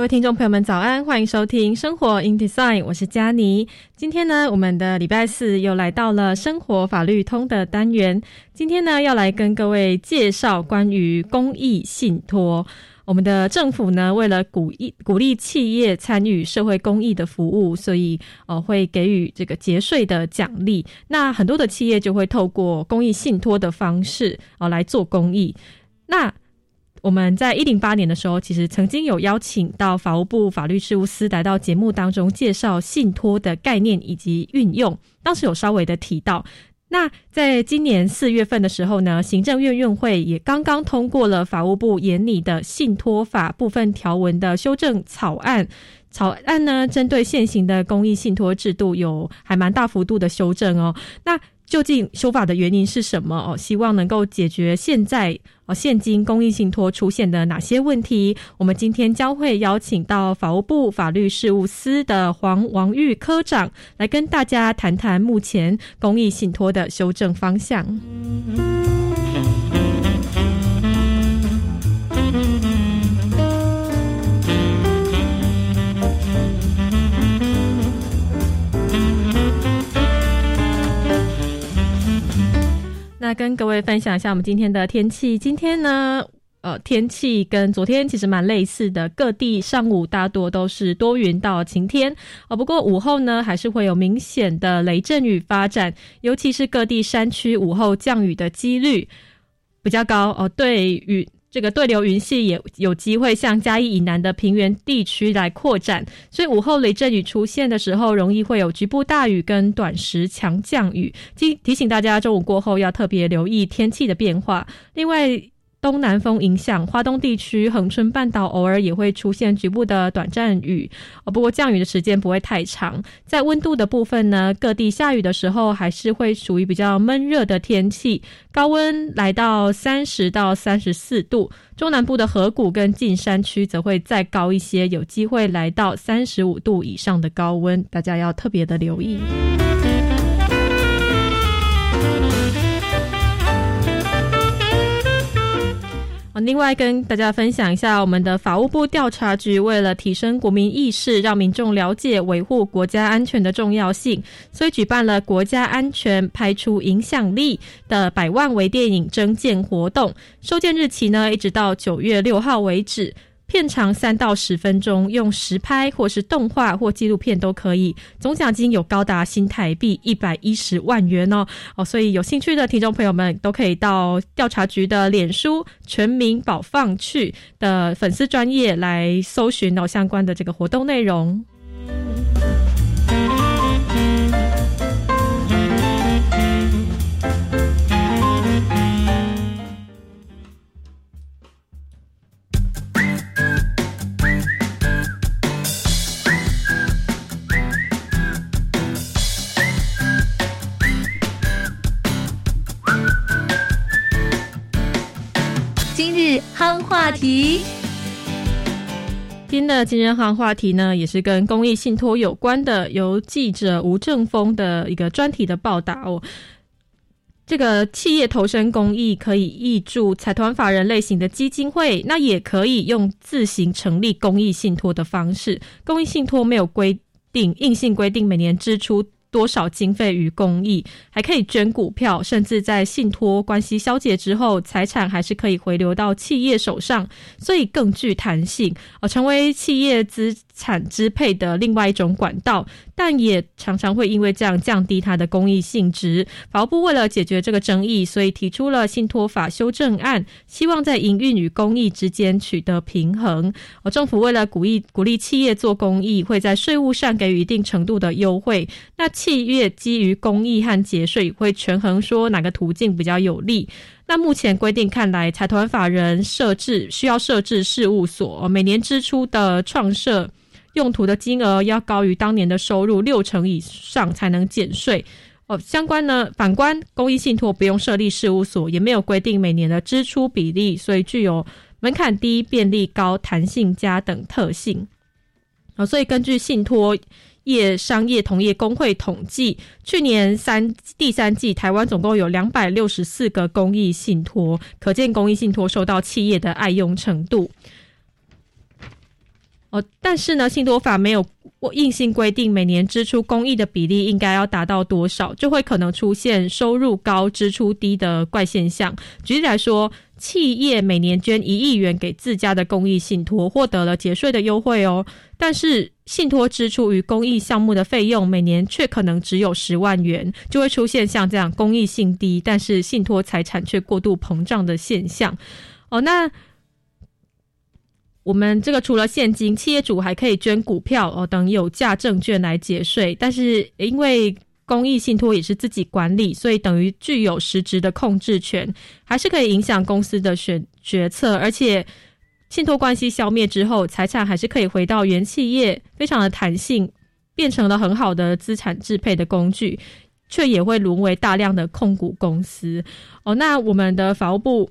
各位听众朋友们，早安！欢迎收听《生活 in Design》，我是佳妮。今天呢，我们的礼拜四又来到了生活法律通的单元。今天呢，要来跟各位介绍关于公益信托。我们的政府呢，为了鼓励鼓励企业参与社会公益的服务，所以呃会给予这个节税的奖励。那很多的企业就会透过公益信托的方式哦来做公益。那我们在一零八年的时候，其实曾经有邀请到法务部法律事务司来到节目当中介绍信托的概念以及运用。当时有稍微的提到，那在今年四月份的时候呢，行政院院会也刚刚通过了法务部研拟的信托法部分条文的修正草案。草案呢，针对现行的公益信托制度有还蛮大幅度的修正哦。那究竟修法的原因是什么？哦，希望能够解决现在哦现金公益信托出现的哪些问题？我们今天将会邀请到法务部法律事务司的黄王玉科长来跟大家谈谈目前公益信托的修正方向。那跟各位分享一下我们今天的天气。今天呢，呃，天气跟昨天其实蛮类似的，各地上午大多都是多云到晴天哦。不过午后呢，还是会有明显的雷阵雨发展，尤其是各地山区午后降雨的几率比较高哦。对雨。这个对流云系也有机会向嘉义以南的平原地区来扩展，所以午后雷阵雨出现的时候，容易会有局部大雨跟短时强降雨。提提醒大家，中午过后要特别留意天气的变化。另外，东南风影响华东地区，恒春半岛偶尔也会出现局部的短暂雨，不过降雨的时间不会太长。在温度的部分呢，各地下雨的时候还是会属于比较闷热的天气，高温来到三十到三十四度。中南部的河谷跟近山区则会再高一些，有机会来到三十五度以上的高温，大家要特别的留意。另外跟大家分享一下，我们的法务部调查局为了提升国民意识，让民众了解维护国家安全的重要性，所以举办了国家安全拍出影响力的百万微电影征件活动，收件日期呢一直到九月六号为止。片长三到十分钟，用实拍或是动画或纪录片都可以。总奖金有高达新台币一百一十万元哦哦，所以有兴趣的听众朋友们都可以到调查局的脸书“全民保放去”的粉丝专业来搜寻到相关的这个活动内容。夯话题，今天的今日夯话题呢，也是跟公益信托有关的，由记者吴正峰的一个专题的报道哦。这个企业投身公益，可以挹注财团法人类型的基金会，那也可以用自行成立公益信托的方式。公益信托没有规定硬性规定每年支出。多少经费与公益，还可以捐股票，甚至在信托关系消解之后，财产还是可以回流到企业手上，所以更具弹性，哦，成为企业资。产支配的另外一种管道，但也常常会因为这样降低它的公益性质。法务部为了解决这个争议，所以提出了信托法修正案，希望在营运与公益之间取得平衡。而政府为了鼓励鼓励企业做公益，会在税务上给予一定程度的优惠。那企业基于公益和节税，会权衡说哪个途径比较有利。那目前规定看来，财团法人设置需要设置事务所，每年支出的创设用途的金额要高于当年的收入六成以上才能减税。哦，相关呢，反观公益信托不用设立事务所，也没有规定每年的支出比例，所以具有门槛低、便利高、弹性佳等特性。哦，所以根据信托。业商业同业工会统计，去年三第三季，台湾总共有两百六十四个公益信托，可见公益信托受到企业的爱用程度。哦，但是呢，信托法没有硬性规定每年支出公益的比例应该要达到多少，就会可能出现收入高支出低的怪现象。举例来说。企业每年捐一亿元给自家的公益信托，获得了节税的优惠哦。但是信托支出与公益项目的费用每年却可能只有十万元，就会出现像这样公益性低，但是信托财产却过度膨胀的现象。哦，那我们这个除了现金，企业主还可以捐股票哦等有价证券来节税，但是因为。公益信托也是自己管理，所以等于具有实质的控制权，还是可以影响公司的选决策。而且，信托关系消灭之后，财产还是可以回到原企业，非常的弹性，变成了很好的资产支配的工具，却也会沦为大量的控股公司。哦，那我们的法务部。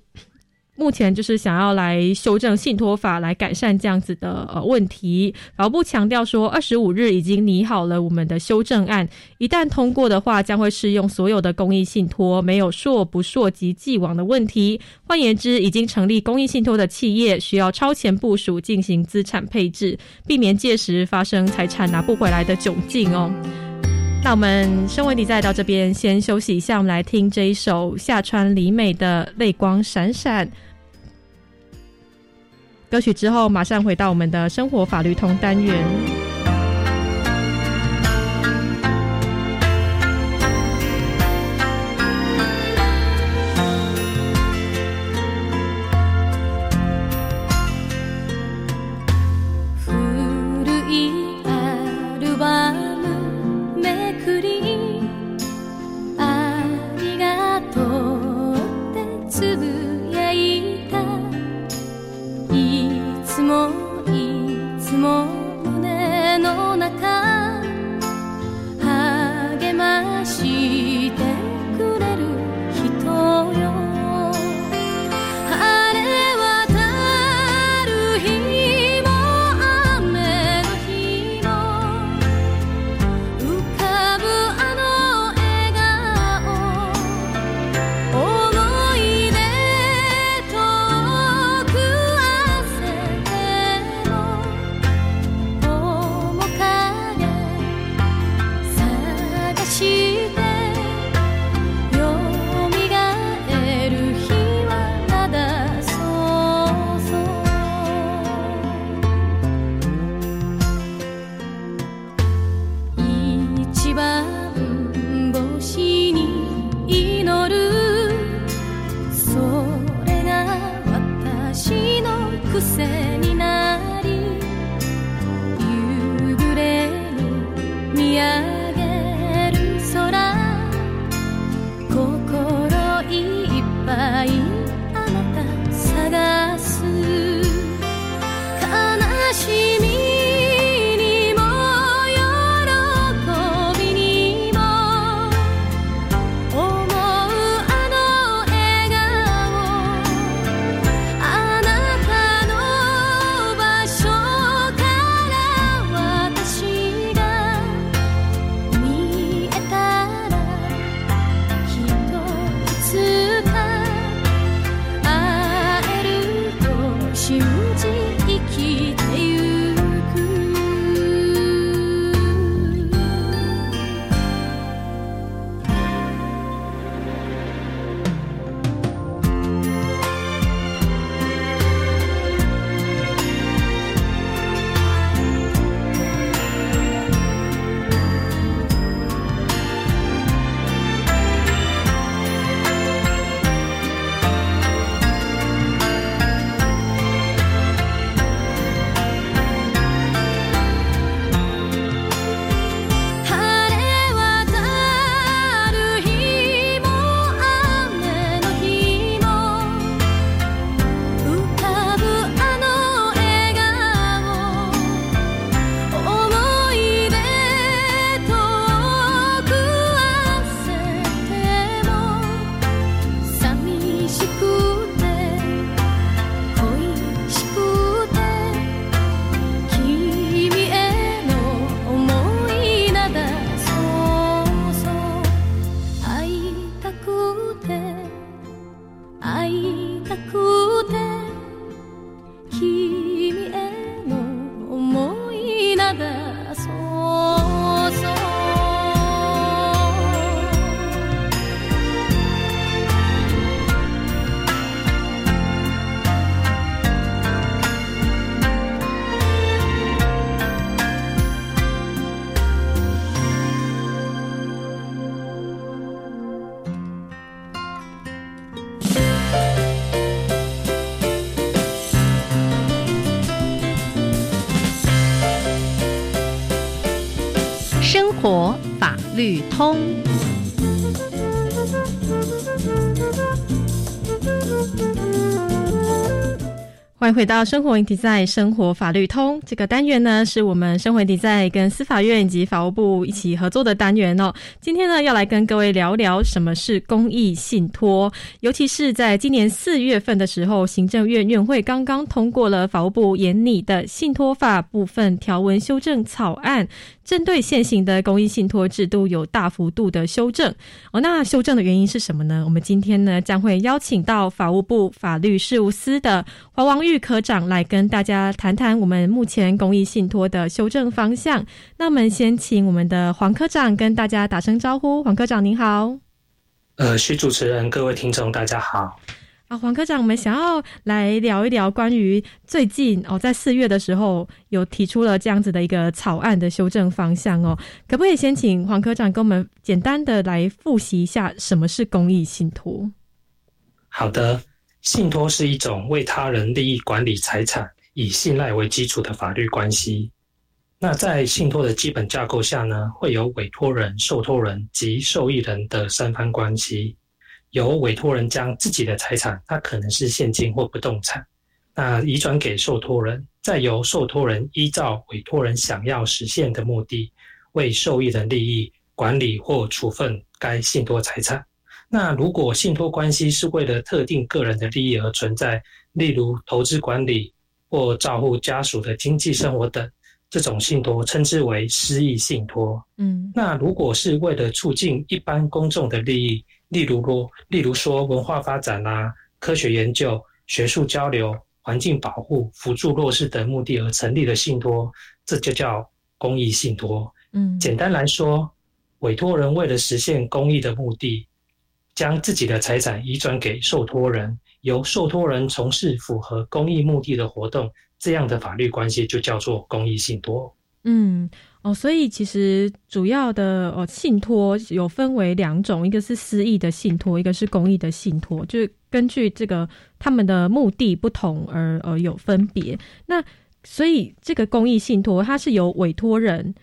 目前就是想要来修正信托法，来改善这样子的呃问题。法务部强调说，二十五日已经拟好了我们的修正案，一旦通过的话，将会适用所有的公益信托，没有硕不硕及既往的问题。换言之，已经成立公益信托的企业，需要超前部署进行资产配置，避免届时发生财产拿不回来的窘境哦。那我们声维迪再到这边先休息一下，我们来听这一首夏川里美的《泪光闪闪》。歌曲之后，马上回到我们的生活法律通单元。通。回到生活问题在生活法律通这个单元呢，是我们生活问题在跟司法院以及法务部一起合作的单元哦。今天呢，要来跟各位聊聊什么是公益信托，尤其是在今年四月份的时候，行政院院会刚刚通过了法务部研拟的信托法部分条文修正草案。针对现行的公益信托制度有大幅度的修正哦，那修正的原因是什么呢？我们今天呢将会邀请到法务部法律事务司的华王玉科长来跟大家谈谈我们目前公益信托的修正方向。那我们先请我们的黄科长跟大家打声招呼。黄科长您好，呃，徐主持人，各位听众大家好。啊，黄科长，我们想要来聊一聊关于最近哦，在四月的时候有提出了这样子的一个草案的修正方向哦，可不可以先请黄科长跟我们简单的来复习一下什么是公益信托？好的，信托是一种为他人利益管理财产、以信赖为基础的法律关系。那在信托的基本架构下呢，会有委托人、受托人及受益人的三方关系。由委托人将自己的财产，它可能是现金或不动产，那移转给受托人，再由受托人依照委托人想要实现的目的，为受益人利益管理或处分该信托财产。那如果信托关系是为了特定个人的利益而存在，例如投资管理或照顾家属的经济生活等，这种信托称之为私益信托。嗯，那如果是为了促进一般公众的利益，例如说，例如说文化发展啦、科学研究、学术交流、环境保护、辅助弱势等目的而成立的信托，这就叫公益信托。嗯，简单来说，委托人为了实现公益的目的，将自己的财产移转给受托人，由受托人从事符合公益目的的活动，这样的法律关系就叫做公益信托。嗯。哦，所以其实主要的哦信托有分为两种，一个是私益的信托，一个是公益的信托，就是根据这个他们的目的不同而而有分别。那所以这个公益信托，它是由委托人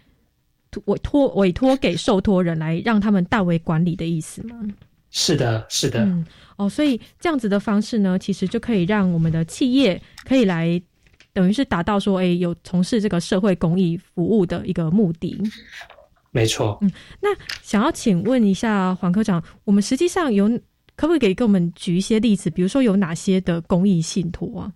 委托委托给受托人来让他们代为管理的意思吗？是的，是的。嗯，哦，所以这样子的方式呢，其实就可以让我们的企业可以来。等于是达到说，哎，有从事这个社会公益服务的一个目的。没错。嗯，那想要请问一下黄科长，我们实际上有可不可以给给我们举一些例子？比如说有哪些的公益信托啊？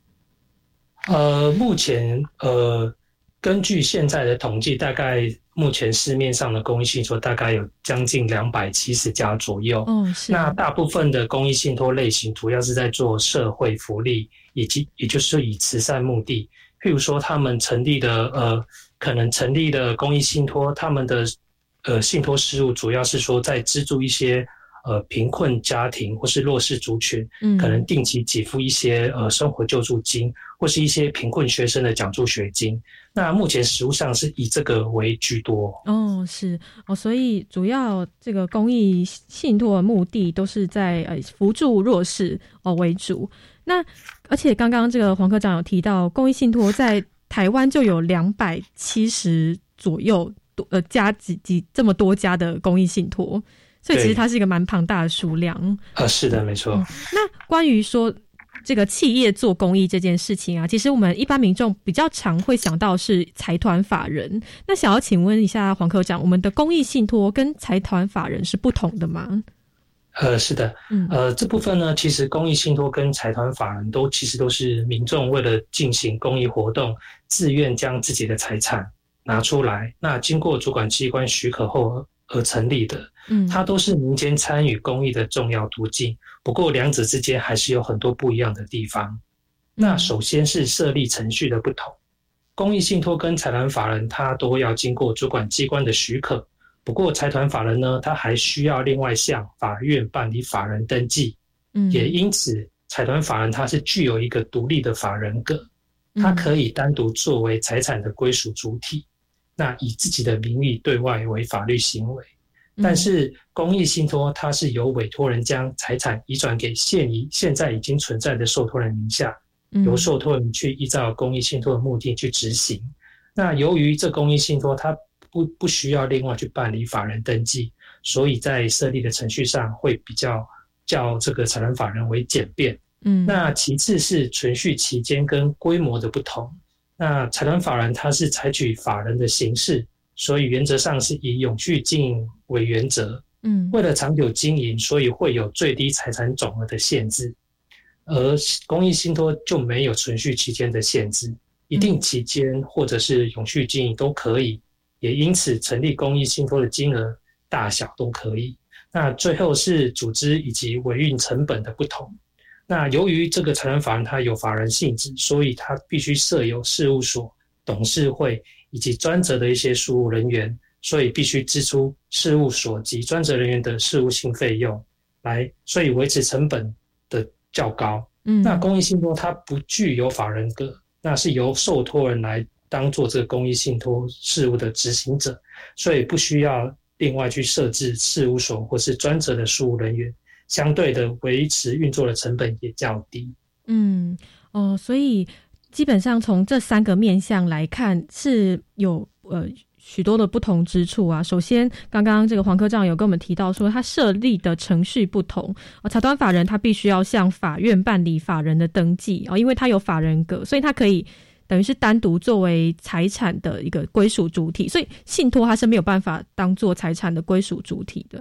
呃，目前呃，根据现在的统计，大概目前市面上的公益信托大概有将近两百七十家左右。嗯，是。那大部分的公益信托类型，主要是在做社会福利。以及也就是以慈善目的，譬如说他们成立的呃，可能成立的公益信托，他们的呃信托事务主要是说在资助一些呃贫困家庭或是弱势族群，嗯，可能定期给付一些呃生活救助金或是一些贫困学生的奖助学金。那目前实务上是以这个为居多。哦，是哦，所以主要这个公益信托的目的都是在呃扶助弱势哦为主。那而且刚刚这个黄科长有提到，公益信托在台湾就有两百七十左右多呃加几几这么多家的公益信托，所以其实它是一个蛮庞大的数量。啊，是的，没错。那关于说这个企业做公益这件事情啊，其实我们一般民众比较常会想到是财团法人。那想要请问一下黄科长，我们的公益信托跟财团法人是不同的吗？呃，是的，呃，这部分呢，其实公益信托跟财团法人都其实都是民众为了进行公益活动，自愿将自己的财产拿出来，那经过主管机关许可后而成立的，嗯，它都是民间参与公益的重要途径。不过两者之间还是有很多不一样的地方。那首先是设立程序的不同，公益信托跟财团法人，它都要经过主管机关的许可。不过，财团法人呢，它还需要另外向法院办理法人登记，嗯，也因此，财团法人它是具有一个独立的法人格，它可以单独作为财产的归属主体，那以自己的名义对外为法律行为。但是，公益信托它是由委托人将财产移转给现已现在已经存在的受托人名下，由受托人去依照公益信托的目的去执行。那由于这公益信托它不不需要另外去办理法人登记，所以在设立的程序上会比较较这个财团法人为简便。嗯，那其次是存续期间跟规模的不同。那财团法人它是采取法人的形式，所以原则上是以永续经营为原则。嗯，为了长久经营，所以会有最低财产总额的限制。而公益信托就没有存续期间的限制，一定期间或者是永续经营都可以。也因此，成立公益信托的金额大小都可以。那最后是组织以及维运成本的不同。那由于这个财团法人它有法人性质，所以它必须设有事务所、董事会以及专责的一些事务人员，所以必须支出事务所及专责人员的事务性费用，来所以维持成本的较高。嗯，那公益信托它不具有法人格，那是由受托人来当做这个公益信托事务的执行者，所以不需要另外去设置事务所或是专责的事务人员。相对的，维持运作的成本也较低。嗯，哦，所以基本上从这三个面向来看，是有呃许多的不同之处啊。首先，刚刚这个黄科长有跟我们提到说，他设立的程序不同啊，财团法人他必须要向法院办理法人的登记啊，因为他有法人格，所以他可以等于是单独作为财产的一个归属主体，所以信托它是没有办法当做财产的归属主体的。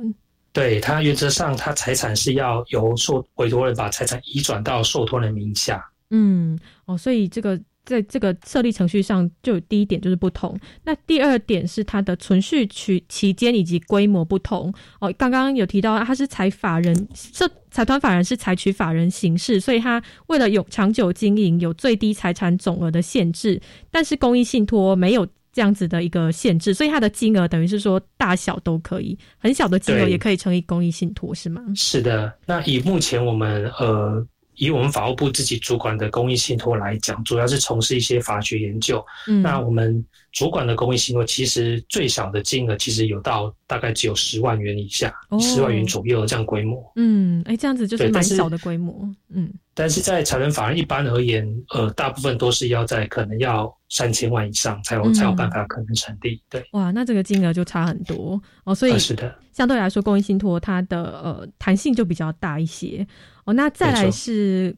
对他原则上，他财产是要由受委托人把财产移转到受托人名下。嗯，哦，所以这个在这个设立程序上，就第一点就是不同。那第二点是它的存续期期间以及规模不同。哦，刚刚有提到，它是采法人，这财团法人是采取法人形式，所以它为了有长久经营，有最低财产总额的限制。但是公益信托没有。这样子的一个限制，所以它的金额等于是说大小都可以，很小的金额也可以成立公益信托，是吗？是的。那以目前我们呃，以我们法务部自己主管的公益信托来讲，主要是从事一些法学研究。嗯，那我们主管的公益信托，其实最小的金额其实有到大概只有十万元以下，十万元左右的这样规模。嗯，哎，这样子就是蛮小的规模。嗯。但是在财团法人一般而言，呃，大部分都是要在可能要三千万以上才有才有办法可能成立。对，哇，那这个金额就差很多哦。所以是的，相对来说，公益信托它的呃弹性就比较大一些哦。那再来是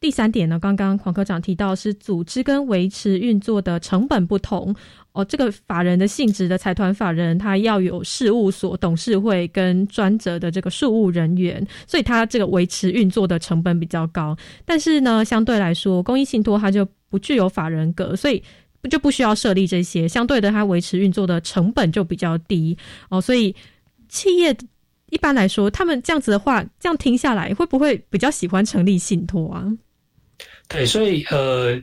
第三点呢，刚刚黄科长提到是组织跟维持运作的成本不同。哦，这个法人的性质的财团法人，他要有事务所、董事会跟专责的这个事务人员，所以他这个维持运作的成本比较高。但是呢，相对来说，公益信托它就不具有法人格，所以就不需要设立这些。相对的，它维持运作的成本就比较低哦。所以企业一般来说，他们这样子的话，这样听下来，会不会比较喜欢成立信托啊？对，所以呃，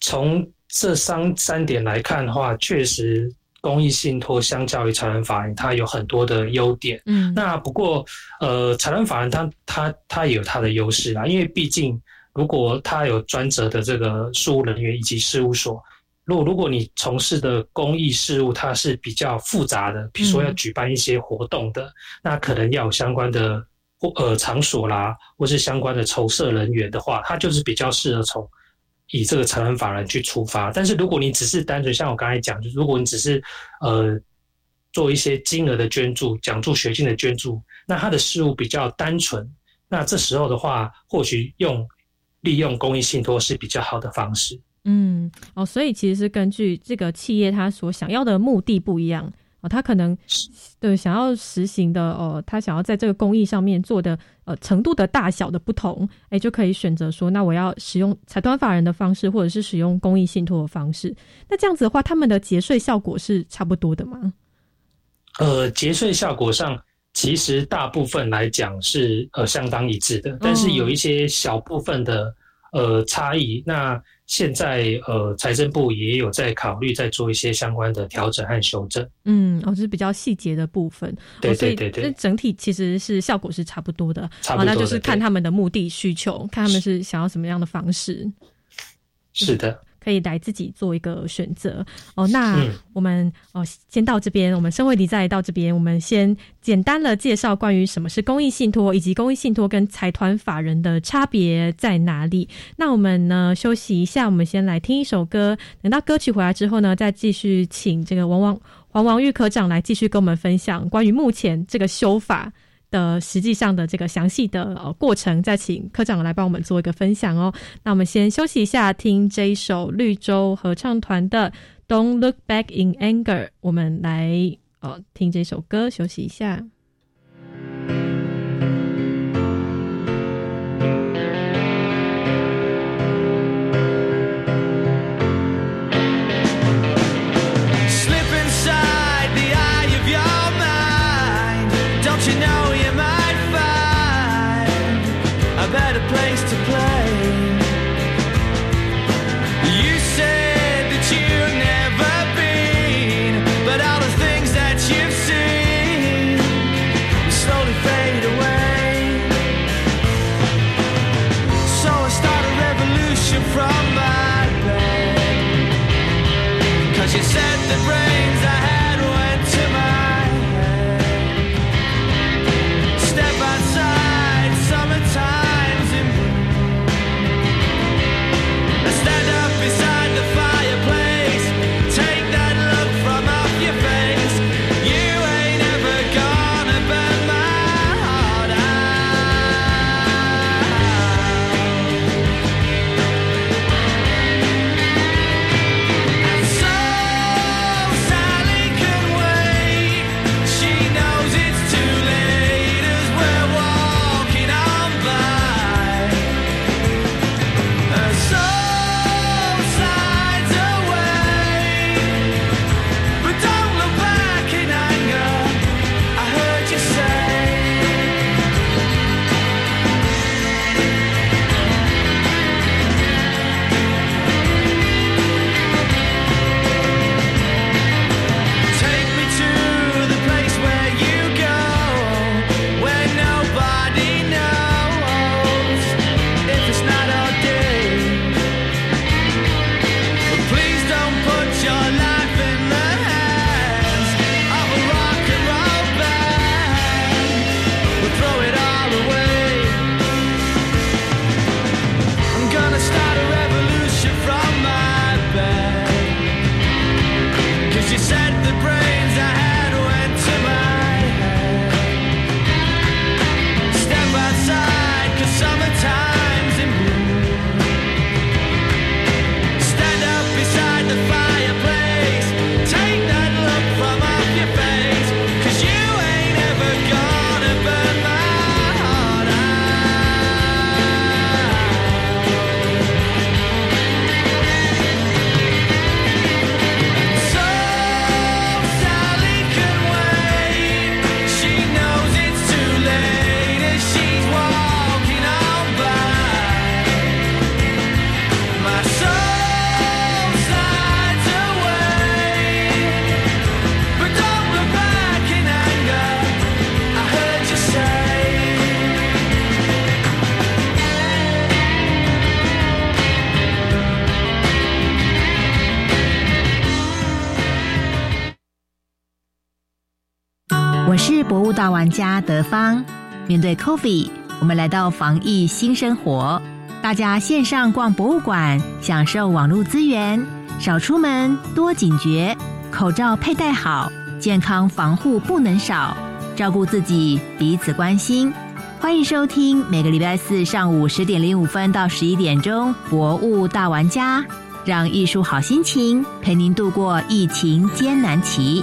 从这三三点来看的话，确实公益信托相较于财团法人，它有很多的优点。嗯，那不过呃，财团法人它它它也有它的优势啦，因为毕竟如果它有专责的这个事务人员以及事务所，如果如果你从事的公益事务它是比较复杂的，比如说要举办一些活动的，那可能要有相关的或呃场所啦，或是相关的筹设人员的话，它就是比较适合从。以这个成人法人去出发，但是如果你只是单纯像我刚才讲，就如果你只是呃做一些金额的捐助、讲助学金的捐助，那他的事务比较单纯，那这时候的话，或许用利用公益信托是比较好的方式。嗯，哦，所以其实是根据这个企业他所想要的目的不一样。他可能对想要实行的哦，他想要在这个公益上面做的呃程度的大小的不同，哎，就可以选择说，那我要使用财团法人的方式，或者是使用公益信托的方式。那这样子的话，他们的节税效果是差不多的吗？呃，节税效果上，其实大部分来讲是呃相当一致的，但是有一些小部分的呃差异。那现在呃，财政部也有在考虑，在做一些相关的调整和修正。嗯，哦，这是比较细节的部分。对对对对，整体其实是效果是差不多的。差不多，那就是看他们的目的需求，看他们是想要什么样的方式。是的。可以来自己做一个选择哦。那我们哦，先到这边，我们生活迪再到这边，我们先简单的介绍关于什么是公益信托，以及公益信托跟财团法人的差别在哪里。那我们呢休息一下，我们先来听一首歌。等到歌曲回来之后呢，再继续请这个王王。黄王玉科长来继续跟我们分享关于目前这个修法的实际上的这个详细的呃过程，再请科长来帮我们做一个分享哦。那我们先休息一下，听这一首绿洲合唱团的《Don't Look Back in Anger》，我们来呃听这首歌，休息一下。家德芳，面对 Coffee，我们来到防疫新生活。大家线上逛博物馆，享受网络资源，少出门，多警觉，口罩佩戴好，健康防护不能少，照顾自己，彼此关心。欢迎收听每个礼拜四上午十点零五分到十一点钟《博物大玩家》，让艺术好心情陪您度过疫情艰难期。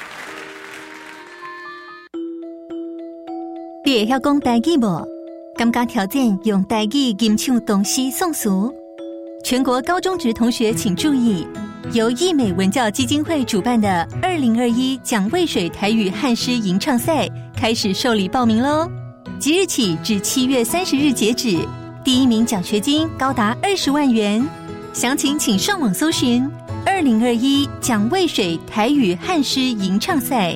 你会晓讲台语无？感觉条件用台语吟唱东西宋俗。全国高中职同学请注意，由艺美文教基金会主办的二零二一蒋渭水台语汉诗吟唱赛开始受理报名喽！即日起至七月三十日截止，第一名奖学金高达二十万元。详情请上网搜寻二零二一蒋渭水台语汉诗吟唱赛。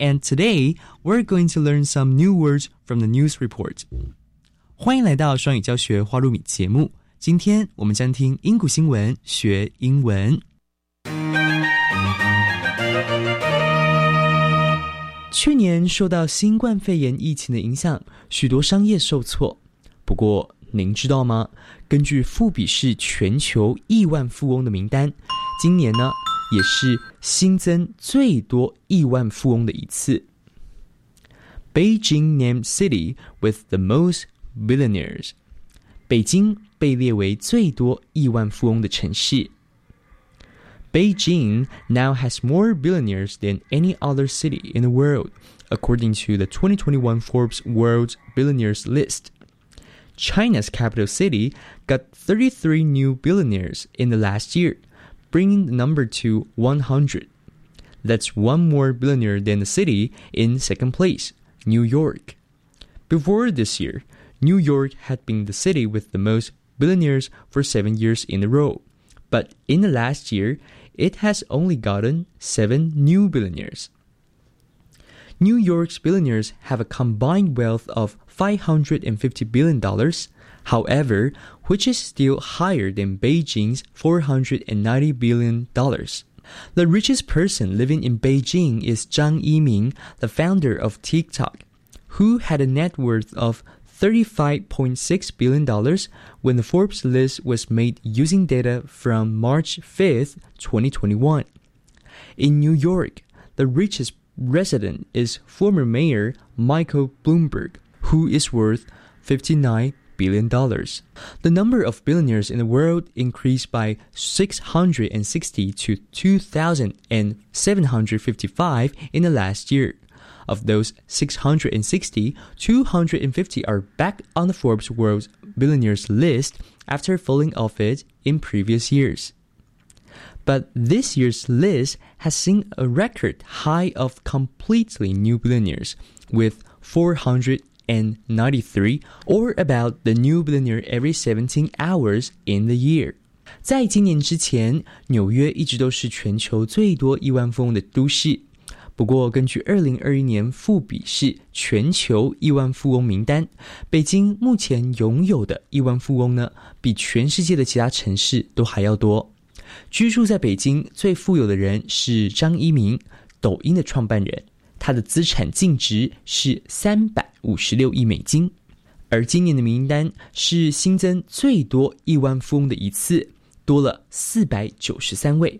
And today, we're going to learn some new words from the news report. 欢迎来到双语教学花露米节目。今天我们将听英古新闻学英文。去年受到新冠肺炎疫情的影响，许多商业受挫。不过，您知道吗？根据富比士全球亿万富翁的名单，今年呢也是新增最多亿万富翁的一次。Beijing named city with the most billionaires。北京被列为最多亿万富翁的城市。Beijing now has more billionaires than any other city in the world, according to the 2021 Forbes World Billionaires list. China's capital city got 33 new billionaires in the last year, bringing the number to 100. That's one more billionaire than the city in second place, New York. Before this year, New York had been the city with the most billionaires for seven years in a row. But in the last year, it has only gotten seven new billionaires. New York's billionaires have a combined wealth of $550 billion, however, which is still higher than Beijing's $490 billion. The richest person living in Beijing is Zhang Yiming, the founder of TikTok, who had a net worth of $35.6 billion when the Forbes list was made using data from March 5th, 2021. In New York, the richest resident is former mayor Michael Bloomberg, who is worth $59 billion. The number of billionaires in the world increased by 660 to 2,755 in the last year. Of those 660, 250 are back on the Forbes World Billionaires list after falling off it in previous years. But this year's list has seen a record high of completely new billionaires, with 493, or about the new billionaire every 17 hours in the year. 在今年之前，纽约一直都是全球最多亿万富翁的都市。不过，根据二零二一年富比士全球亿万富翁名单，北京目前拥有的亿万富翁呢，比全世界的其他城市都还要多。居住在北京最富有的人是张一鸣，抖音的创办人，他的资产净值是三百五十六亿美金。而今年的名单是新增最多亿万富翁的一次，多了四百九十三位。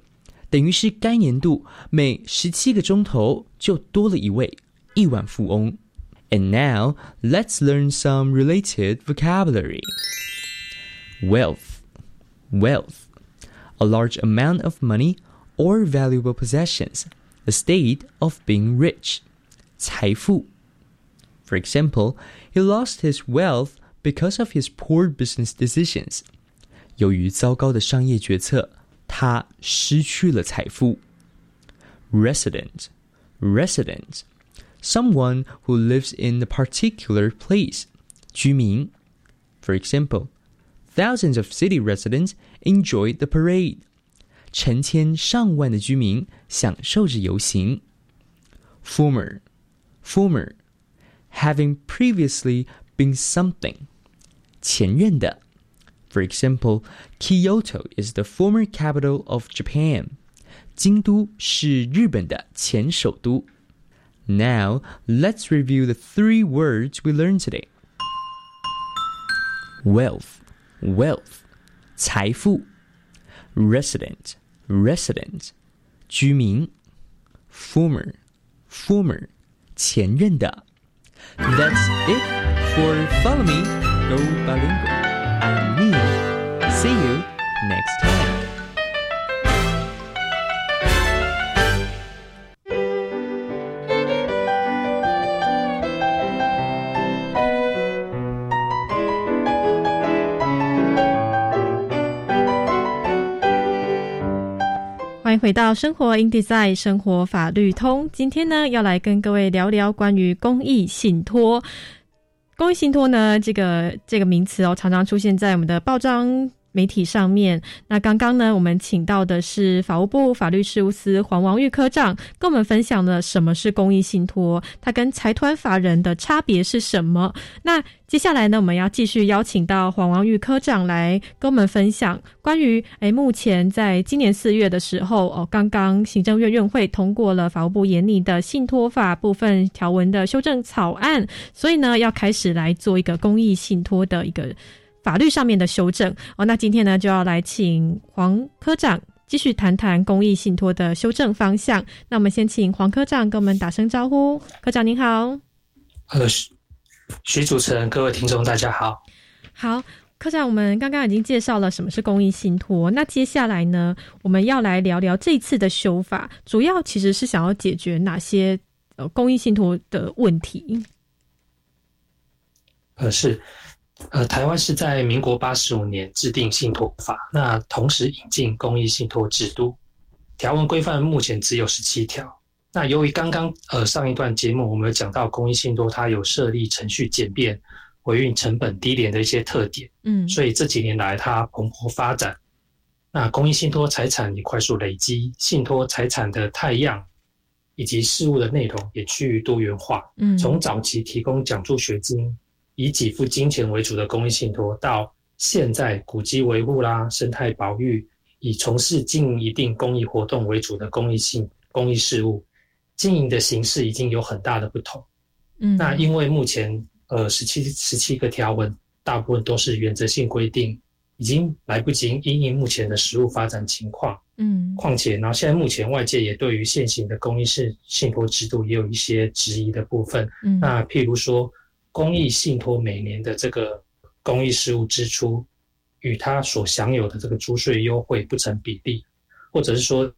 等于是该年度每十七个钟头就多了一位亿万富翁。And now let's learn some related vocabulary. Wealth, wealth, a large amount of money or valuable possessions, a state of being rich. 财富. For example, he lost his wealth because of his poor business decisions. 由于糟糕的商业决策。他失去了财富。Resident, resident, someone who lives in a particular place. 居民。For example, thousands of city residents enjoyed the parade. 成千上万的居民享受着游行。Former, former, having previously been something. 前任的 For example, Kyoto is the former capital of Japan. 京都是日本的前首都。Now, let's review the three words we learned today. Wealth, wealth, 财富。Resident, resident, 居民。Former, former, 前任的。That's it for Follow Me, Go Bilingual. I'm Neil. See you next time. 欢迎回到生活 in design 生活法律通。今天呢，要来跟各位聊聊关于公益信托。公益信托呢，这个这个名词哦，常常出现在我们的报章。媒体上面，那刚刚呢，我们请到的是法务部法律事务司黄王玉科长，跟我们分享了什么是公益信托，它跟财团法人的差别是什么。那接下来呢，我们要继续邀请到黄王玉科长来跟我们分享关于，诶，目前在今年四月的时候，哦，刚刚行政院院会通过了法务部研拟的信托法部分条文的修正草案，所以呢，要开始来做一个公益信托的一个。法律上面的修正哦，那今天呢就要来请黄科长继续谈谈公益信托的修正方向。那我们先请黄科长跟我们打声招呼，科长您好。呃，徐主持人，各位听众，大家好。好，科长，我们刚刚已经介绍了什么是公益信托，那接下来呢，我们要来聊聊这次的修法，主要其实是想要解决哪些呃公益信托的问题？呃，是。呃，台湾是在民国八十五年制定信托法，那同时引进公益信托制度，条文规范目前只有十七条。那由于刚刚呃上一段节目我们有讲到公益信托它有设立程序简便、维运成本低廉的一些特点，嗯，所以这几年来它蓬勃发展。那公益信托财产也快速累积，信托财产的太样以及事务的内容也趋于多元化，嗯，从早期提供奖助学金。以给付金钱为主的公益信托，到现在古迹维护啦、生态保育，以从事经营一定公益活动为主的公益性公益事务，经营的形式已经有很大的不同。嗯，那因为目前呃十七十七个条文，大部分都是原则性规定，已经来不及因应目前的实物发展情况。嗯，况且然后现在目前外界也对于现行的公益性信托制度也有一些质疑的部分。嗯，那譬如说。公益信托每年的这个公益事务支出，与他所享有的这个租税优惠不成比例，或者是说，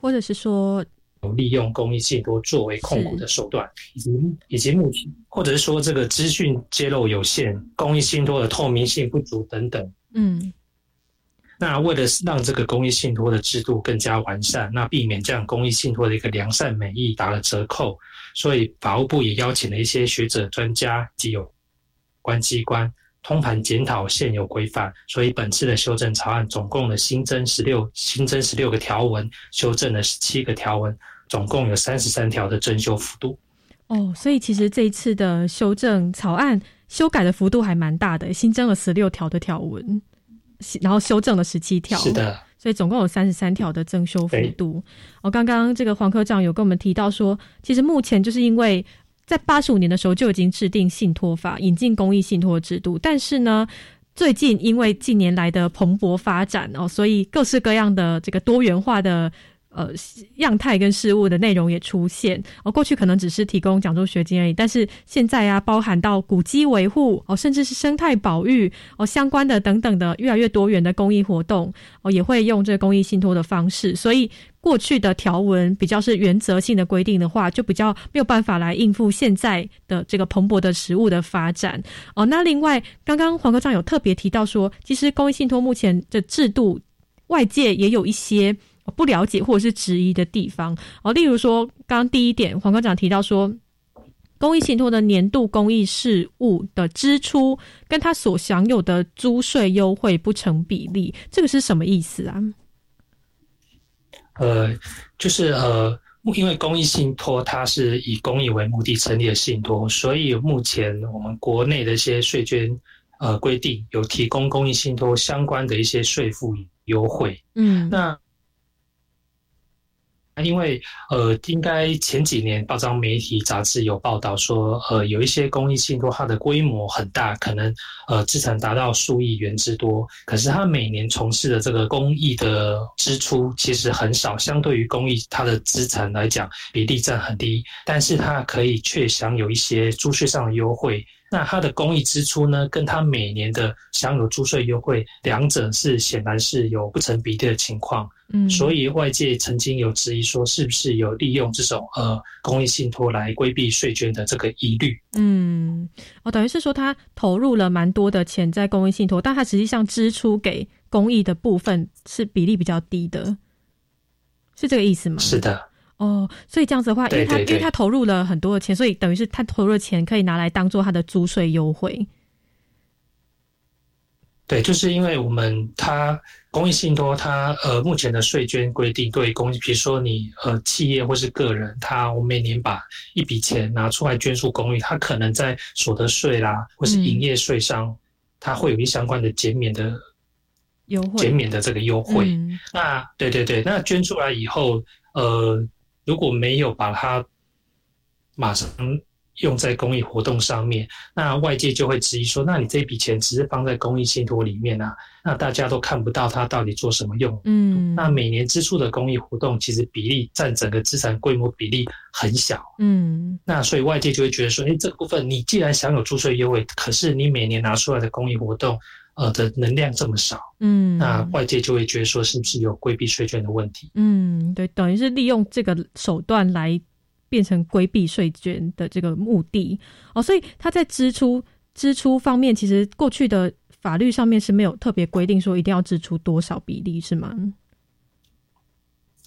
或者是说有利用公益信托作为控股的手段，以及以及目前，或者是说这个资讯揭露有限，公益信托的透明性不足等等。嗯。那为了让这个公益信托的制度更加完善，那避免这样公益信托的一个良善美意打了折扣，所以法务部也邀请了一些学者专家及有关机关通盘检讨现有规范。所以本次的修正草案总共的新增十六新增十六个条文，修正了十七个条文，总共有三十三条的增修幅度。哦，所以其实这一次的修正草案修改的幅度还蛮大的，新增了十六条的条文。然后修正了十七条，是的，所以总共有三十三条的增修幅度。哦刚刚这个黄科长有跟我们提到说，其实目前就是因为在八十五年的时候就已经制定信托法，引进公益信托制度，但是呢，最近因为近年来的蓬勃发展哦，所以各式各样的这个多元化的。呃，样态跟事物的内容也出现哦。过去可能只是提供讲座学金而已，但是现在啊，包含到古迹维护哦，甚至是生态保育哦相关的等等的越来越多元的公益活动哦，也会用这个公益信托的方式。所以过去的条文比较是原则性的规定的话，就比较没有办法来应付现在的这个蓬勃的食物的发展哦。那另外，刚刚黄科长有特别提到说，其实公益信托目前的制度，外界也有一些。不了解或者是质疑的地方哦，例如说，刚刚第一点，黄科长提到说，公益信托的年度公益事务的支出跟他所享有的租税优惠不成比例，这个是什么意思啊？呃，就是呃，因为公益信托它是以公益为目的成立的信托，所以目前我们国内的一些税捐呃规定有提供公益信托相关的一些税负优惠。嗯，那因为呃，应该前几年报章媒体杂志有报道说，呃，有一些公益信托它的规模很大，可能呃资产达到数亿元之多，可是它每年从事的这个公益的支出其实很少，相对于公益它的资产来讲比例占很低，但是它可以却享有一些租税上的优惠。那它的公益支出呢，跟它每年的享有租税优惠，两者是显然是有不成比例的情况。嗯，所以外界曾经有质疑说，是不是有利用这种呃公益信托来规避税捐的这个疑虑？嗯，哦，等于是说他投入了蛮多的钱在公益信托，但他实际上支出给公益的部分是比例比较低的，是这个意思吗？是的。哦，所以这样子的话，因为他因为他投入了很多的钱，所以等于是他投入的钱可以拿来当做他的租税优惠。对，就是因为我们他公益信托，它呃目前的税捐规定对公益，比如说你呃企业或是个人，他我每年把一笔钱拿出来捐出公益，他可能在所得税啦或是营业税上，他会有一相关的减免的优惠，减免的这个优惠。那对对对，那捐出来以后，呃，如果没有把它马上。用在公益活动上面，那外界就会质疑说：那你这笔钱只是放在公益信托里面啊？那大家都看不到它到底做什么用？嗯，那每年支出的公益活动其实比例占整个资产规模比例很小。嗯，那所以外界就会觉得说：哎，这个部分你既然享有注税优惠，可是你每年拿出来的公益活动，呃的能量这么少，嗯，那外界就会觉得说是不是有规避税捐的问题？嗯，对，等于是利用这个手段来。变成规避税捐的这个目的哦，所以他在支出支出方面，其实过去的法律上面是没有特别规定说一定要支出多少比例，是吗？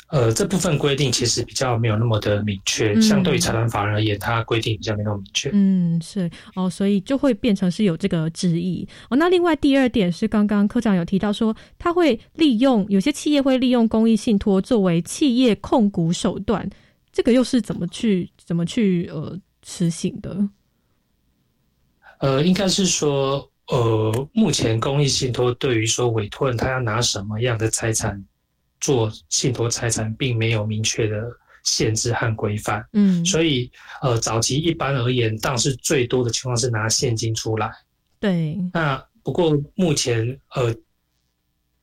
呃，这部分规定其实比较没有那么的明确，相对于财团法人而言，它规定比较没那么明确。嗯，是哦，所以就会变成是有这个质疑哦。那另外第二点是，刚刚科长有提到说，他会利用有些企业会利用公益信托作为企业控股手段。这个又是怎么去怎么去呃实行的？呃，应该是说，呃，目前公益信托对于说委托人他要拿什么样的财产做信托财产，并没有明确的限制和规范。嗯，所以呃，早期一般而言，当是最多的情况是拿现金出来。对。那不过目前呃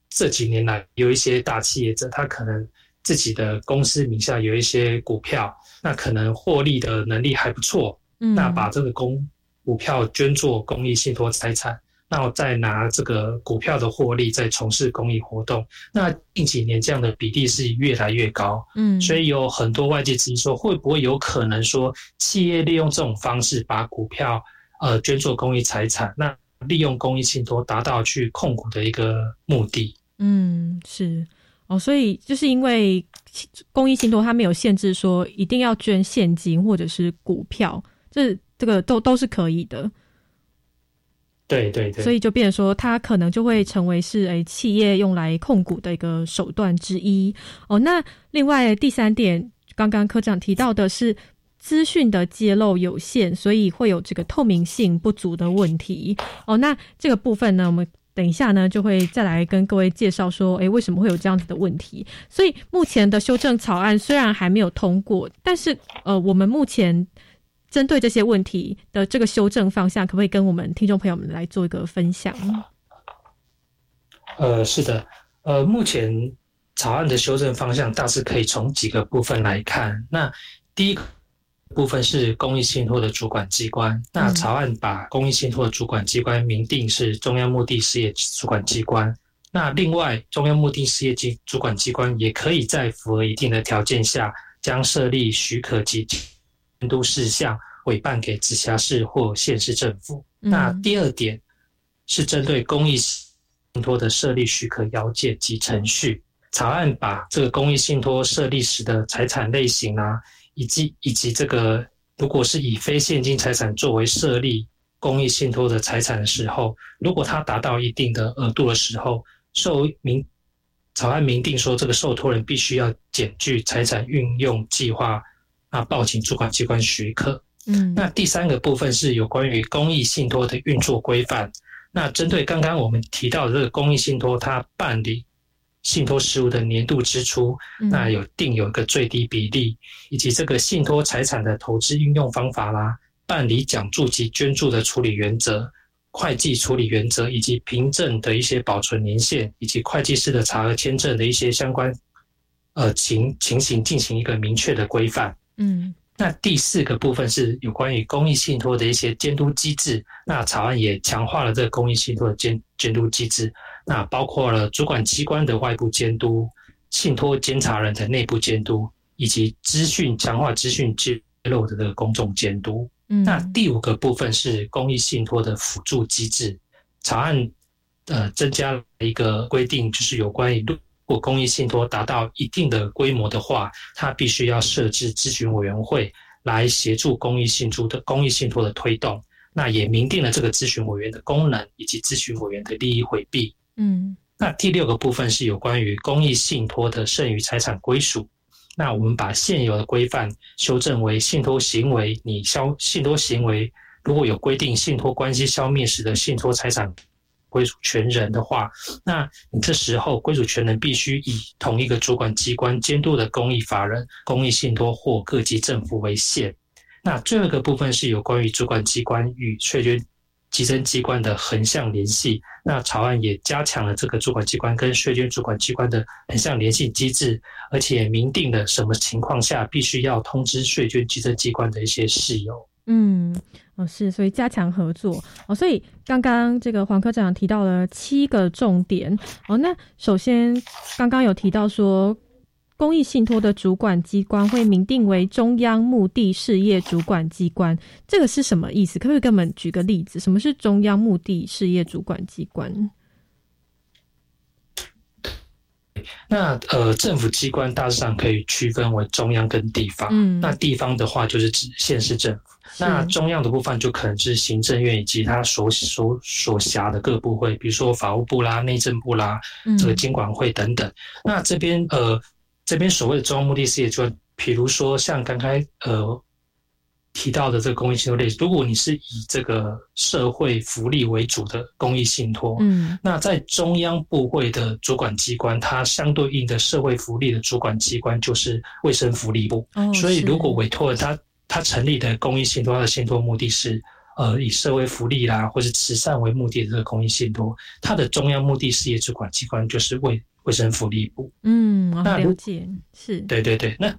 这几年来，有一些大企业者，他可能。自己的公司名下有一些股票，那可能获利的能力还不错。嗯，那把这个公股票捐做公益信托财产，那我再拿这个股票的获利再从事公益活动。那近几年这样的比例是越来越高。嗯，所以有很多外界质疑说，会不会有可能说企业利用这种方式把股票呃捐做公益财产，那利用公益信托达到去控股的一个目的？嗯，是。哦，所以就是因为公益信托它没有限制说一定要捐现金或者是股票，这这个都都是可以的。对对对，所以就变成说，它可能就会成为是诶企业用来控股的一个手段之一。哦，那另外第三点，刚刚科长提到的是资讯的揭露有限，所以会有这个透明性不足的问题。哦，那这个部分呢，我们。等一下呢，就会再来跟各位介绍说，诶，为什么会有这样子的问题？所以目前的修正草案虽然还没有通过，但是呃，我们目前针对这些问题的这个修正方向，可不可以跟我们听众朋友们来做一个分享？呃，是的，呃，目前草案的修正方向大致可以从几个部分来看。那第一个。部分是公益信托的主管机关，那草案把公益信托的主管机关明定是中央目的事业主管机关。那另外，中央目的事业机主管机关也可以在符合一定的条件下，将设立许可及监督事项委办给直辖市或县市政府。那第二点是针对公益信托的设立许可要件及程序，草案把这个公益信托设立时的财产类型啊。以及以及这个，如果是以非现金财产作为设立公益信托的财产的时候，如果它达到一定的额度的时候，受明草案明定说，这个受托人必须要检具财产运用计划，那报请主管机关许可。嗯，那第三个部分是有关于公益信托的运作规范。那针对刚刚我们提到的这个公益信托，它办理信托事务的年度支出，那有定有一个最低比例，以及这个信托财产的投资运用方法啦，办理奖助及捐助的处理原则、会计处理原则，以及凭证的一些保存年限，以及会计师的查核签证的一些相关呃情情形进行一个明确的规范。嗯。那第四个部分是有关于公益信托的一些监督机制。那草案也强化了这个公益信托的监监督机制。那包括了主管机关的外部监督、信托监察人的内部监督，以及资讯强化资讯揭露的这个公众监督。嗯，那第五个部分是公益信托的辅助机制。草案呃增加了一个规定，就是有关于。如果公益信托达到一定的规模的话，它必须要设置咨询委员会来协助公益信托的公益信托的推动。那也明定了这个咨询委员的功能以及咨询委员的利益回避。嗯，那第六个部分是有关于公益信托的剩余财产归属。那我们把现有的规范修正为信托行为，你消信托行为如果有规定信托关系消灭时的信托财产。归属权人的话，那你这时候归属权人必须以同一个主管机关监督的公益法人、公益信托或各级政府为限。那最后一个部分是有关于主管机关与税捐稽征机关的横向联系。那草案也加强了这个主管机关跟税捐主管机关的横向联系机制，而且明定了什么情况下必须要通知税捐稽征机关的一些事由。嗯。哦，是，所以加强合作哦。所以刚刚这个黄科长提到了七个重点哦。那首先刚刚有提到说，公益信托的主管机关会明定为中央目的事业主管机关，这个是什么意思？可不可以给我们举个例子？什么是中央目的事业主管机关？那呃，政府机关大致上可以区分为中央跟地方。嗯，那地方的话就是指县市政府。那中央的部分就可能是行政院以及它所所所辖的各部会，比如说法务部啦、内政部啦、这个监管会等等。那这边呃，这边所谓的中央目的事业，就比如说像刚才呃提到的这个公益信托类，如果你是以这个社会福利为主的公益信托，嗯，那在中央部会的主管机关，它相对应的社会福利的主管机关就是卫生福利部。哦，所以如果委托了他。他成立的公益信托，他的信托目的是，呃，以社会福利啦或者慈善为目的的这个公益信托，它的中央目的事业主管机关就是卫卫生福利部。嗯，那了解是。对对对，那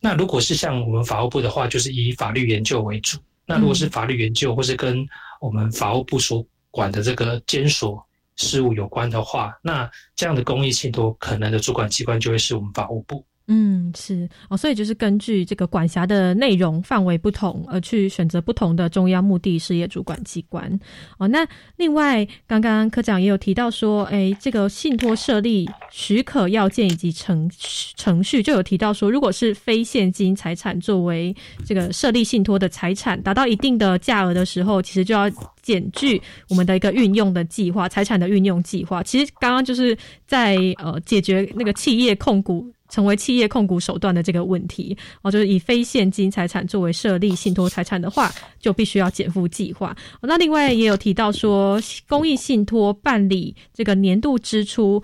那如果是像我们法务部的话，就是以法律研究为主。那如果是法律研究或是跟我们法务部所管的这个监所事务有关的话，那这样的公益信托可能的主管机关就会是我们法务部。嗯，是哦，所以就是根据这个管辖的内容范围不同，而去选择不同的中央目的事业主管机关哦。那另外，刚刚科长也有提到说，哎，这个信托设立许可要件以及程程序，就有提到说，如果是非现金财产作为这个设立信托的财产达到一定的价额的时候，其实就要检具我们的一个运用的计划，财产的运用计划。其实刚刚就是在呃解决那个企业控股。成为企业控股手段的这个问题哦，就是以非现金财产作为设立信托财产的话，就必须要减负计划。那另外也有提到说，公益信托办理这个年度支出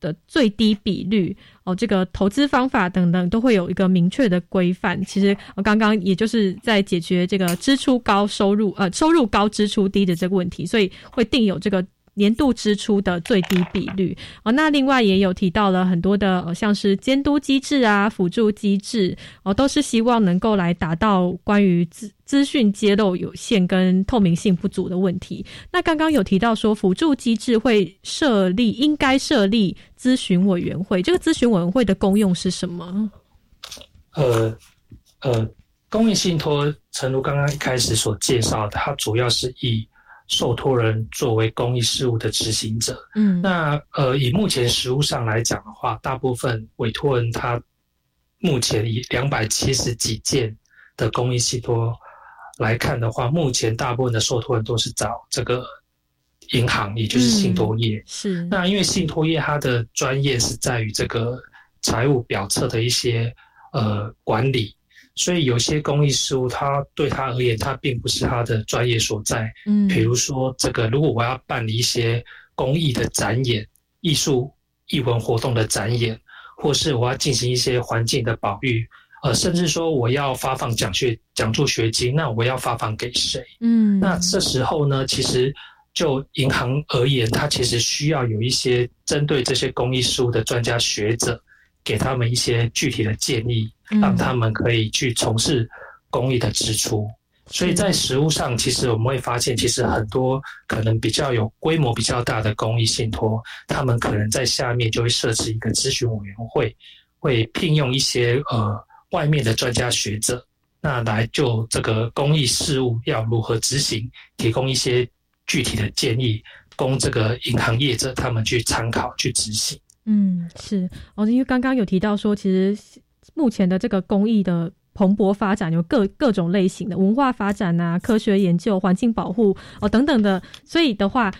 的最低比率哦，这个投资方法等等都会有一个明确的规范。其实我刚刚也就是在解决这个支出高收入呃收入高支出低的这个问题，所以会定有这个。年度支出的最低比率哦，那另外也有提到了很多的，像是监督机制啊、辅助机制哦，都是希望能够来达到关于资资讯揭露有限跟透明性不足的问题。那刚刚有提到说，辅助机制会设立，应该设立咨询委员会。这个咨询委员会的功用是什么？呃呃，公益信托，诚如刚刚一开始所介绍的，它主要是以。受托人作为公益事务的执行者，嗯，那呃，以目前实务上来讲的话，大部分委托人他目前以两百七十几件的公益信托来看的话，目前大部分的受托人都是找这个银行，也就是信托业。是，那因为信托业它的专业是在于这个财务表册的一些呃管理。所以有些公益事务，它对他而言，它并不是他的专业所在。嗯，比如说这个，如果我要办理一些公益的展演、艺术、艺文活动的展演，或是我要进行一些环境的保育，呃，甚至说我要发放奖学奖助学金，那我要发放给谁？嗯，那这时候呢，其实就银行而言，它其实需要有一些针对这些公益事务的专家学者，给他们一些具体的建议。让他们可以去从事公益的支出，所以在实务上，其实我们会发现，其实很多可能比较有规模比较大的公益信托，他们可能在下面就会设置一个咨询委员会，会聘用一些呃外面的专家学者，那来就这个公益事务要如何执行，提供一些具体的建议，供这个银行业者他们去参考去执行。嗯，是哦，因为刚刚有提到说，其实。目前的这个工艺的蓬勃发展，有各各种类型的文化发展啊、科学研究、环境保护哦等等的，所以的话。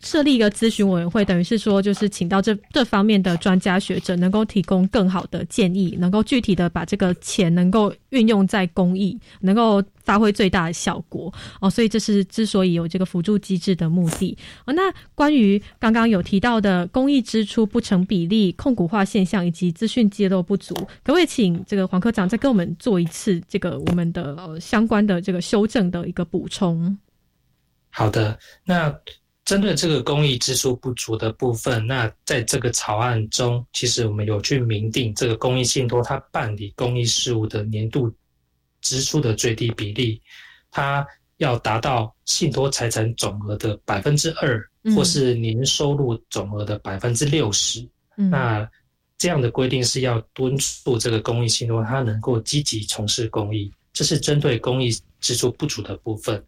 设立一个咨询委员会，等于是说，就是请到这这方面的专家学者，能够提供更好的建议，能够具体的把这个钱能够运用在公益，能够发挥最大的效果哦。所以这是之所以有这个辅助机制的目的哦。那关于刚刚有提到的公益支出不成比例、控股化现象以及资讯揭露不足，可不可以请这个黄科长再跟我们做一次这个我们的相关的这个修正的一个补充？好的，那。针对这个公益支出不足的部分，那在这个草案中，其实我们有去明定这个公益信托它办理公益事务的年度支出的最低比例，它要达到信托财产总额的百分之二，或是年收入总额的百分之六十。那这样的规定是要敦促这个公益信托它能够积极从事公益，这是针对公益支出不足的部分。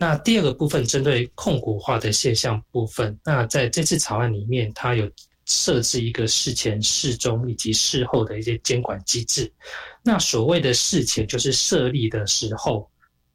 那第二个部分针对控股化的现象部分，那在这次草案里面，它有设置一个事前、事中以及事后的一些监管机制。那所谓的事前，就是设立的时候。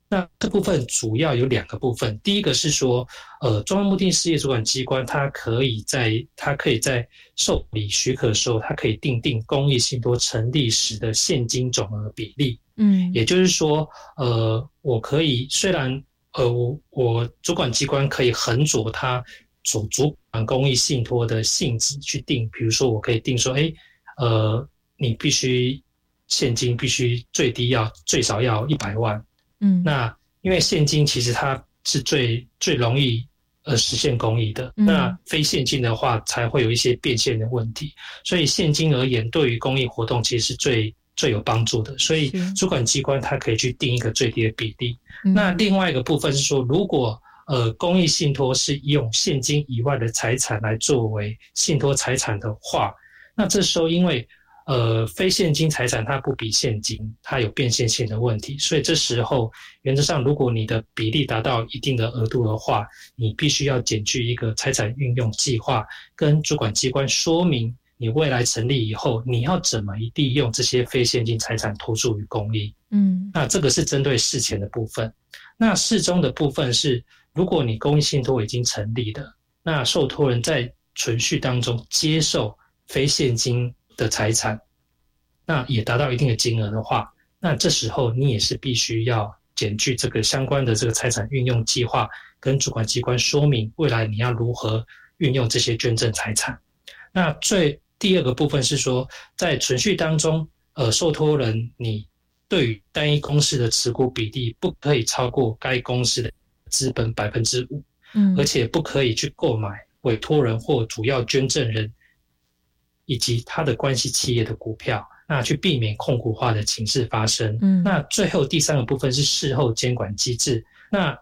那这部分主要有两个部分，第一个是说，呃，中央目的事业主管机关，它可以在它可以在受理许可的时候，它可以定定公益信托成立时的现金总额比例。嗯，也就是说，呃，我可以虽然。呃，我我主管机关可以横着它主主管公益信托的性质去定，比如说我可以定说，哎，呃，你必须现金必须最低要最少要一百万，嗯，那因为现金其实它是最最容易呃实现公益的，那非现金的话才会有一些变现的问题，所以现金而言，对于公益活动其实是最。最有帮助的，所以主管机关它可以去定一个最低的比例。那另外一个部分是说，如果呃公益信托是用现金以外的财产来作为信托财产的话，那这时候因为呃非现金财产它不比现金，它有变现性的问题，所以这时候原则上如果你的比例达到一定的额度的话，你必须要减去一个财产运用计划，跟主管机关说明。你未来成立以后，你要怎么利用这些非现金财产投注于公益？嗯，那这个是针对事前的部分。那事中的部分是，如果你公益信托已经成立的，那受托人在存续当中接受非现金的财产，那也达到一定的金额的话，那这时候你也是必须要减去这个相关的这个财产运用计划，跟主管机关说明未来你要如何运用这些捐赠财产。那最第二个部分是说，在存续当中，呃，受托人你对于单一公司的持股比例不可以超过该公司的资本百分之五，嗯，而且不可以去购买委托人或主要捐赠人以及他的关系企业的股票，那去避免控股化的情势发生。嗯，那最后第三个部分是事后监管机制。那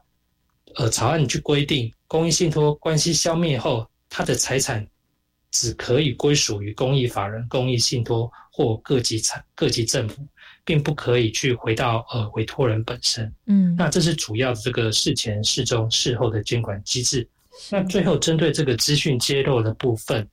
呃，草案去规定，公益信托关系消灭后，他的财产。只可以归属于公益法人、公益信托或各级产各级政府，并不可以去回到呃委托人本身。嗯，那这是主要的这个事前、事中、事后的监管机制。那最后针对这个资讯揭露的部分，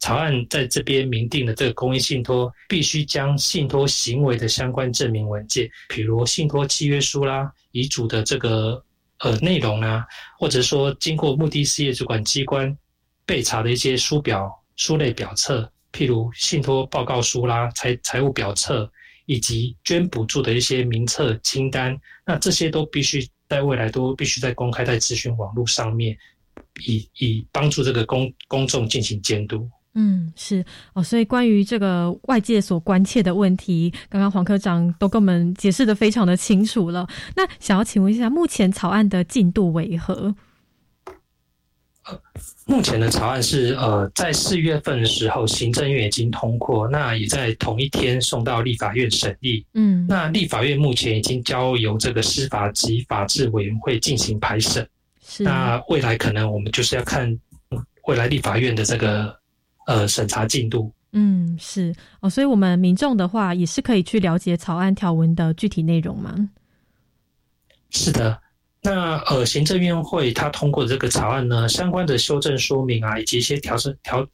草案在这边明定的这个公益信托必须将信托行为的相关证明文件，比如信托契约书啦、遗嘱的这个呃内容啊，或者说经过目的事业主管机关备查的一些书表。书类表册，譬如信托报告书啦、财财务表册以及捐补助的一些名册清单，那这些都必须在未来都必须在公开在资讯网络上面，以以帮助这个公公众进行监督。嗯，是哦，所以关于这个外界所关切的问题，刚刚黄科长都跟我们解释的非常的清楚了。那想要请问一下，目前草案的进度为何？目前的草案是呃，在四月份的时候，行政院已经通过，那也在同一天送到立法院审议。嗯，那立法院目前已经交由这个司法及法制委员会进行排审。是，那未来可能我们就是要看未来立法院的这个。呃，审查进度，嗯，是哦，所以我们民众的话也是可以去了解草案条文的具体内容吗？是的，那呃，行政院会他通过的这个草案呢，相关的修正说明啊，以及一些调整条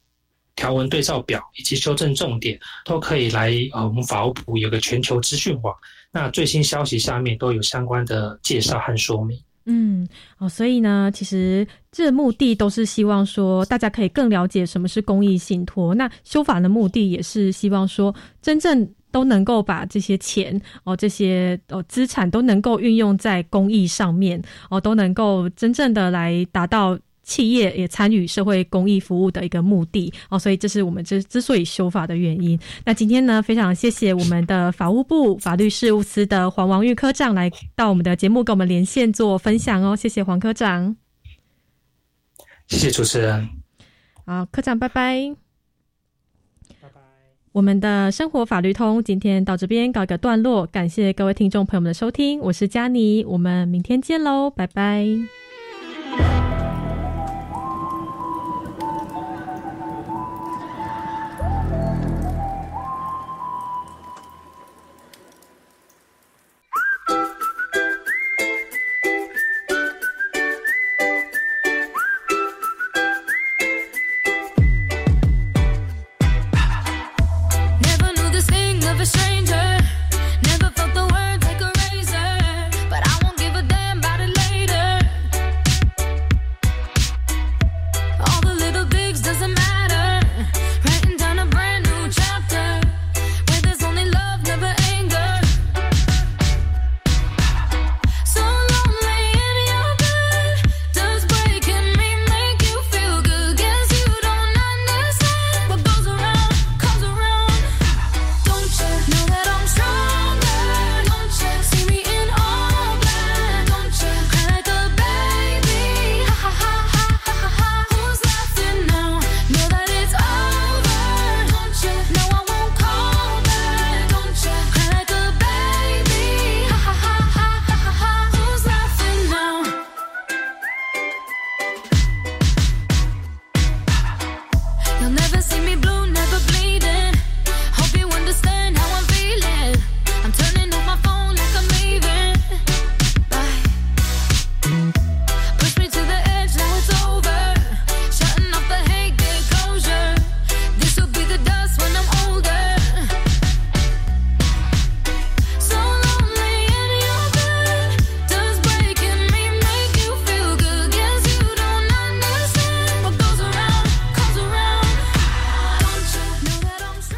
条文对照表以及修正重点，都可以来呃，我们法务部有个全球资讯网，那最新消息下面都有相关的介绍和说明。嗯，哦，所以呢，其实这目的都是希望说，大家可以更了解什么是公益信托。那修法的目的也是希望说，真正都能够把这些钱哦，这些哦资产都能够运用在公益上面哦，都能够真正的来达到。企业也参与社会公益服务的一个目的哦，所以这是我们之之所以修法的原因。那今天呢，非常谢谢我们的法务部法律事务司的黄王玉科长来到我们的节目跟我们连线做分享哦，谢谢黄科长，谢谢主持人，好，科长拜拜，拜拜。我们的生活法律通今天到这边告一个段落，感谢各位听众朋友们的收听，我是佳妮，我们明天见喽，拜拜。